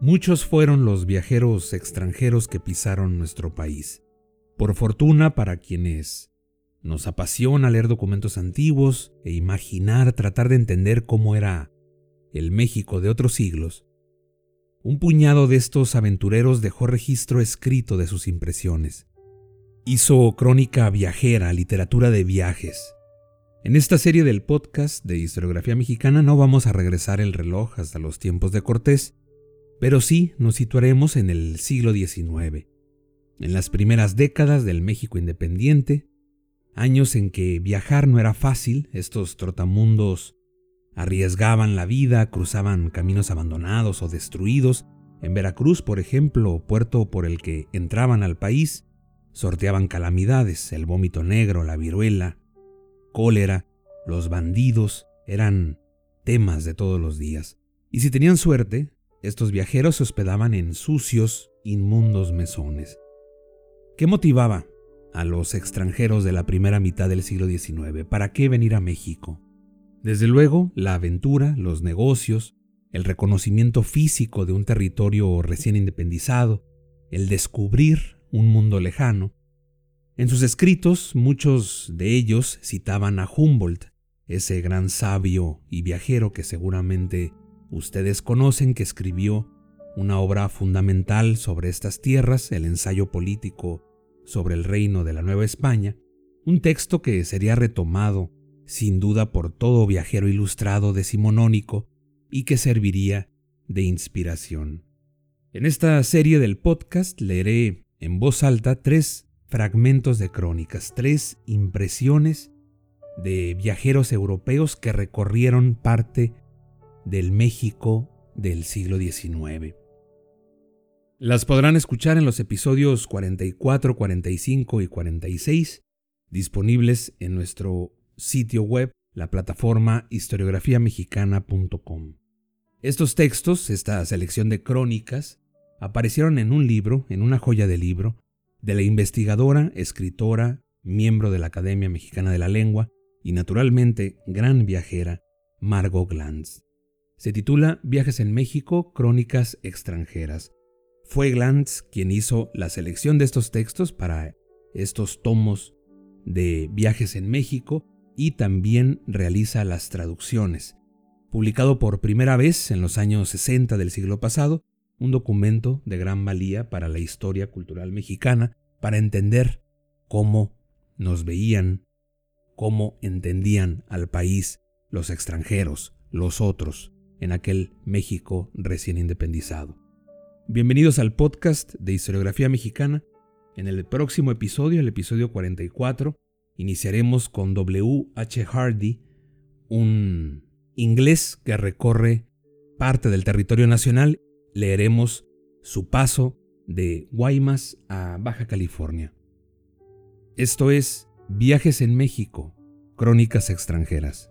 Muchos fueron los viajeros extranjeros que pisaron nuestro país. Por fortuna para quienes nos apasiona leer documentos antiguos e imaginar, tratar de entender cómo era el México de otros siglos, un puñado de estos aventureros dejó registro escrito de sus impresiones. Hizo crónica viajera, literatura de viajes. En esta serie del podcast de historiografía mexicana no vamos a regresar el reloj hasta los tiempos de Cortés, pero sí nos situaremos en el siglo XIX, en las primeras décadas del México independiente, años en que viajar no era fácil, estos trotamundos arriesgaban la vida, cruzaban caminos abandonados o destruidos, en Veracruz, por ejemplo, puerto por el que entraban al país, sorteaban calamidades, el vómito negro, la viruela, cólera, los bandidos, eran temas de todos los días. Y si tenían suerte, estos viajeros se hospedaban en sucios, inmundos mesones. ¿Qué motivaba a los extranjeros de la primera mitad del siglo XIX? ¿Para qué venir a México? Desde luego, la aventura, los negocios, el reconocimiento físico de un territorio recién independizado, el descubrir un mundo lejano. En sus escritos, muchos de ellos citaban a Humboldt, ese gran sabio y viajero que seguramente Ustedes conocen que escribió una obra fundamental sobre estas tierras, el ensayo político sobre el reino de la Nueva España, un texto que sería retomado sin duda por todo viajero ilustrado decimonónico y que serviría de inspiración. En esta serie del podcast leeré en voz alta tres fragmentos de crónicas, tres impresiones de viajeros europeos que recorrieron parte del México del siglo XIX. Las podrán escuchar en los episodios 44, 45 y 46, disponibles en nuestro sitio web, la plataforma historiografiamexicana.com. Estos textos, esta selección de crónicas, aparecieron en un libro, en una joya de libro, de la investigadora, escritora, miembro de la Academia Mexicana de la Lengua y naturalmente gran viajera, Margot Glantz. Se titula Viajes en México, Crónicas extranjeras. Fue Glantz quien hizo la selección de estos textos para estos tomos de Viajes en México y también realiza las traducciones. Publicado por primera vez en los años 60 del siglo pasado, un documento de gran valía para la historia cultural mexicana, para entender cómo nos veían, cómo entendían al país los extranjeros, los otros, en aquel México recién independizado. Bienvenidos al podcast de historiografía mexicana. En el próximo episodio, el episodio 44, iniciaremos con W. H. Hardy, un inglés que recorre parte del territorio nacional. Leeremos su paso de Guaymas a Baja California. Esto es Viajes en México, Crónicas extranjeras.